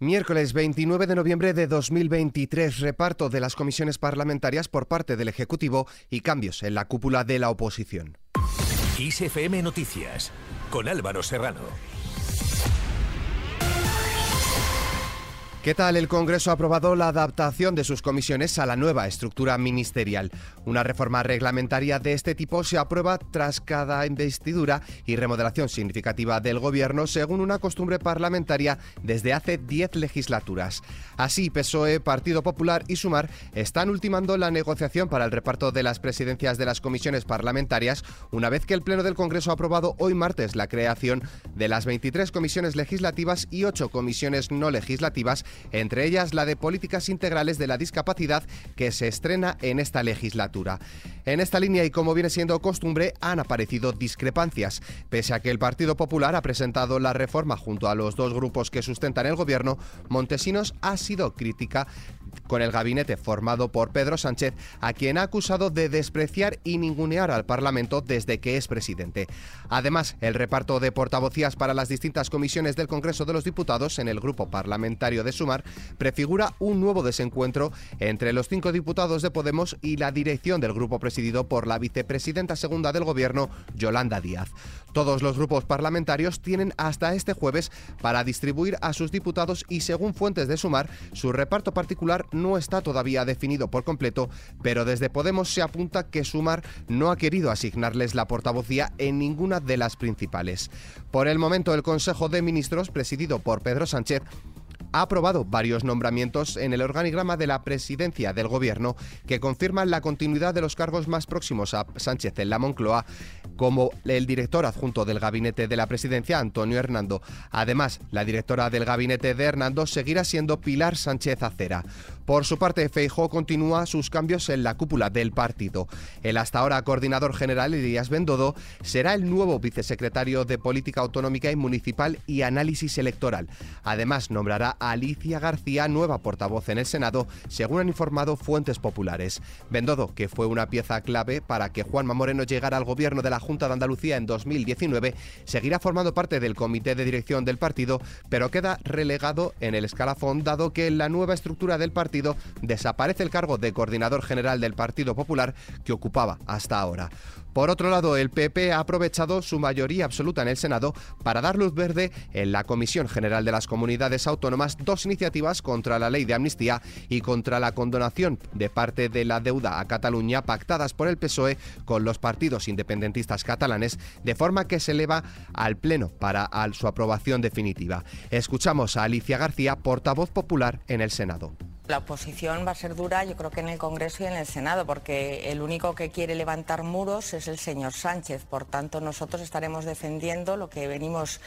Miércoles 29 de noviembre de 2023, reparto de las comisiones parlamentarias por parte del Ejecutivo y cambios en la cúpula de la oposición. ISFM Noticias, con Álvaro Serrano. ¿Qué tal? El Congreso ha aprobado la adaptación de sus comisiones a la nueva estructura ministerial. Una reforma reglamentaria de este tipo se aprueba tras cada investidura y remodelación significativa del Gobierno, según una costumbre parlamentaria desde hace 10 legislaturas. Así, PSOE, Partido Popular y Sumar están ultimando la negociación para el reparto de las presidencias de las comisiones parlamentarias, una vez que el Pleno del Congreso ha aprobado hoy martes la creación de las 23 comisiones legislativas y 8 comisiones no legislativas entre ellas la de políticas integrales de la discapacidad que se estrena en esta legislatura. En esta línea y como viene siendo costumbre han aparecido discrepancias. Pese a que el Partido Popular ha presentado la reforma junto a los dos grupos que sustentan el gobierno, Montesinos ha sido crítica con el gabinete formado por Pedro Sánchez, a quien ha acusado de despreciar y ningunear al Parlamento desde que es presidente. Además, el reparto de portavocías para las distintas comisiones del Congreso de los Diputados en el grupo parlamentario de Sumar prefigura un nuevo desencuentro entre los cinco diputados de Podemos y la dirección del grupo presidido por la vicepresidenta segunda del Gobierno, Yolanda Díaz. Todos los grupos parlamentarios tienen hasta este jueves para distribuir a sus diputados y, según fuentes de Sumar, su reparto particular no está todavía definido por completo, pero desde Podemos se apunta que Sumar no ha querido asignarles la portavocía en ninguna de las principales. Por el momento, el Consejo de Ministros, presidido por Pedro Sánchez, ha aprobado varios nombramientos en el organigrama de la presidencia del gobierno que confirman la continuidad de los cargos más próximos a Sánchez en la Moncloa, como el director adjunto del gabinete de la presidencia, Antonio Hernando. Además, la directora del gabinete de Hernando seguirá siendo Pilar Sánchez Acera. Por su parte, Feijó continúa sus cambios en la cúpula del partido. El hasta ahora coordinador general, Elías Bendodo, será el nuevo vicesecretario de Política Autonómica y Municipal y Análisis Electoral. Además, nombrará a Alicia García nueva portavoz en el Senado, según han informado fuentes populares. Bendodo, que fue una pieza clave para que Juanma Moreno llegara al gobierno de la Junta de Andalucía en 2019, seguirá formando parte del comité de dirección del partido, pero queda relegado en el escalafón dado que la nueva estructura del partido desaparece el cargo de coordinador general del Partido Popular que ocupaba hasta ahora. Por otro lado, el PP ha aprovechado su mayoría absoluta en el Senado para dar luz verde en la Comisión General de las Comunidades Autónomas dos iniciativas contra la ley de amnistía y contra la condonación de parte de la deuda a Cataluña pactadas por el PSOE con los partidos independentistas catalanes, de forma que se eleva al Pleno para su aprobación definitiva. Escuchamos a Alicia García, portavoz popular en el Senado. La oposición va a ser dura, yo creo que en el Congreso y en el Senado, porque el único que quiere levantar muros es el señor Sánchez. Por tanto, nosotros estaremos defendiendo lo que venimos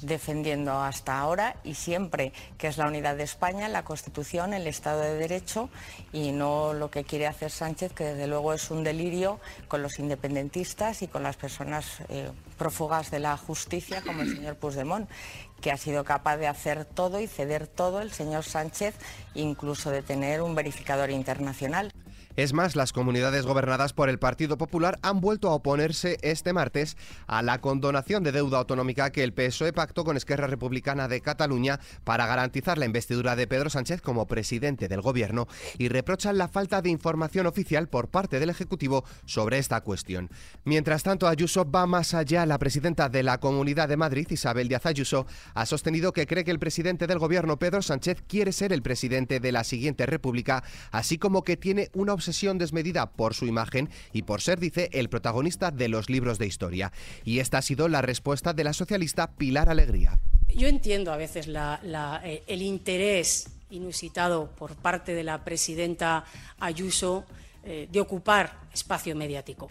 defendiendo hasta ahora y siempre, que es la unidad de España, la Constitución, el Estado de Derecho y no lo que quiere hacer Sánchez, que desde luego es un delirio con los independentistas y con las personas eh, prófugas de la justicia como el señor Puigdemont que ha sido capaz de hacer todo y ceder todo el señor Sánchez, incluso de tener un verificador internacional. Es más, las comunidades gobernadas por el Partido Popular han vuelto a oponerse este martes a la condonación de deuda autonómica que el PSOE pactó con Esquerra Republicana de Cataluña para garantizar la investidura de Pedro Sánchez como presidente del gobierno y reprochan la falta de información oficial por parte del Ejecutivo sobre esta cuestión. Mientras tanto, Ayuso va más allá. La presidenta de la Comunidad de Madrid, Isabel Díaz Ayuso, ha sostenido que cree que el presidente del gobierno, Pedro Sánchez, quiere ser el presidente de la siguiente república, así como que tiene una obsesión desmedida por su imagen y por ser, dice, el protagonista de los libros de historia. Y esta ha sido la respuesta de la socialista Pilar Alegría. Yo entiendo a veces eh, el interés inusitado por parte de la presidenta Ayuso eh, de ocupar espacio mediático.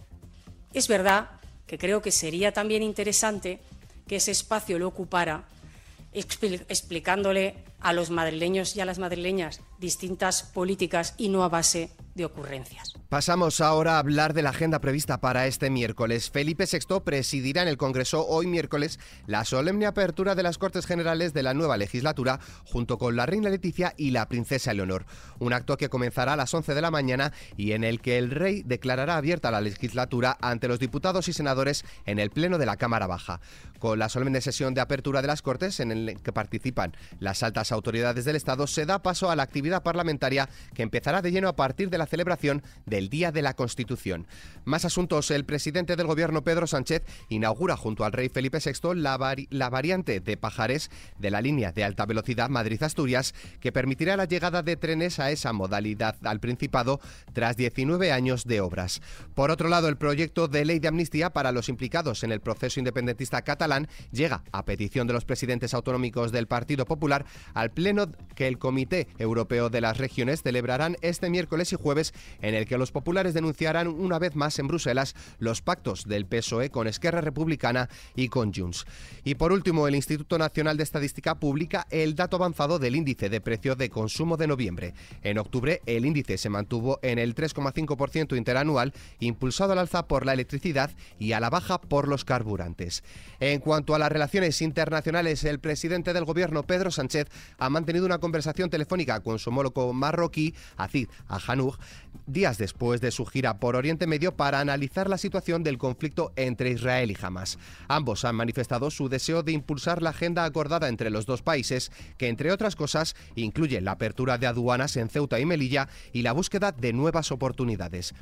Es verdad que creo que sería también interesante que ese espacio lo ocupara explicándole a los madrileños y a las madrileñas distintas políticas y no a base de ocurrencias. Pasamos ahora a hablar de la agenda prevista para este miércoles. Felipe VI presidirá en el Congreso hoy miércoles la solemne apertura de las Cortes Generales de la nueva legislatura junto con la reina Leticia y la princesa Leonor. Un acto que comenzará a las 11 de la mañana y en el que el rey declarará abierta la legislatura ante los diputados y senadores en el Pleno de la Cámara Baja. Con la solemne sesión de apertura de las Cortes en el que participan las altas autoridades del Estado, se da paso a la actividad parlamentaria que empezará de lleno a partir de la celebración del Día de la Constitución. Más asuntos. El presidente del Gobierno, Pedro Sánchez, inaugura junto al rey Felipe VI la, la variante de Pajares de la línea de alta velocidad Madrid-Asturias, que permitirá la llegada de trenes a esa modalidad al Principado tras 19 años de obras. Por otro lado, el proyecto de ley de amnistía para los implicados en el proceso independentista catalán llega, a petición de los presidentes autonómicos del Partido Popular, al pleno que el Comité Europeo de las Regiones celebrarán este miércoles y jueves, en el que los populares denunciarán una vez más en Bruselas los pactos del PSOE con Esquerra Republicana y con Junts. Y por último, el Instituto Nacional de Estadística publica el dato avanzado del índice de precio de consumo de noviembre. En octubre, el índice se mantuvo en el 3,5% interanual, impulsado al alza por la electricidad y a la baja por los carburantes. En cuanto a las relaciones internacionales, el presidente del gobierno, Pedro Sánchez, ha mantenido una conversación telefónica con su homólogo marroquí, Azid Ahanoug, días después de su gira por Oriente Medio para analizar la situación del conflicto entre Israel y Hamas. Ambos han manifestado su deseo de impulsar la agenda acordada entre los dos países, que entre otras cosas incluye la apertura de aduanas en Ceuta y Melilla y la búsqueda de nuevas oportunidades.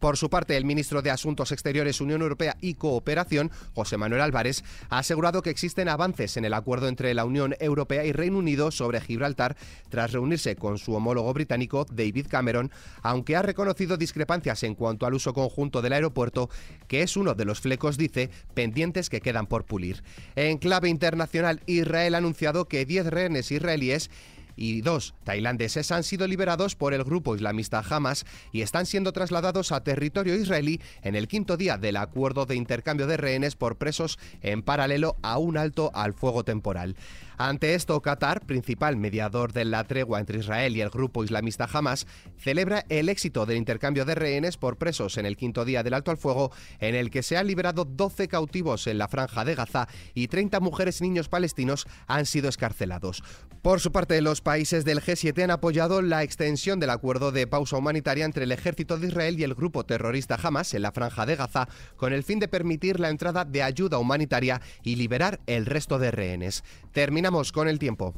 Por su parte, el ministro de Asuntos Exteriores, Unión Europea y Cooperación, José Manuel Álvarez, ha asegurado que existen avances en el acuerdo entre la Unión Europea y Reino Unido sobre Gibraltar tras reunirse con su homólogo británico, David Cameron, aunque ha reconocido discrepancias en cuanto al uso conjunto del aeropuerto, que es uno de los flecos, dice, pendientes que quedan por pulir. En clave internacional, Israel ha anunciado que 10 rehenes israelíes y dos tailandeses han sido liberados por el grupo islamista Hamas y están siendo trasladados a territorio israelí en el quinto día del acuerdo de intercambio de rehenes por presos en paralelo a un alto al fuego temporal. Ante esto, Qatar, principal mediador de la tregua entre Israel y el grupo islamista Hamas, celebra el éxito del intercambio de rehenes por presos en el quinto día del alto al fuego, en el que se han liberado 12 cautivos en la franja de Gaza y 30 mujeres y niños palestinos han sido escarcelados. Por su parte, los países del G7 han apoyado la extensión del acuerdo de pausa humanitaria entre el ejército de Israel y el grupo terrorista Hamas en la franja de Gaza, con el fin de permitir la entrada de ayuda humanitaria y liberar el resto de rehenes. Terminamos con el tiempo.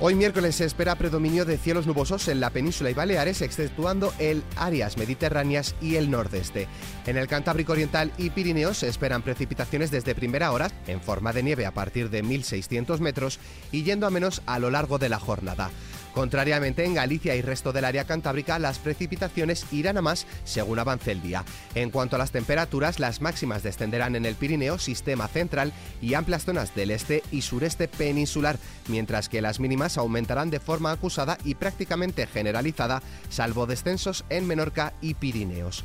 Hoy miércoles se espera predominio de cielos nubosos en la península y Baleares, exceptuando el áreas mediterráneas y el nordeste. En el Cantábrico Oriental y Pirineos se esperan precipitaciones desde primera hora, en forma de nieve a partir de 1.600 metros y yendo a menos a lo largo de la jornada. Contrariamente, en Galicia y resto del área cantábrica, las precipitaciones irán a más según avance el día. En cuanto a las temperaturas, las máximas descenderán en el Pirineo, sistema central y amplias zonas del este y sureste peninsular, mientras que las mínimas aumentarán de forma acusada y prácticamente generalizada, salvo descensos en Menorca y Pirineos.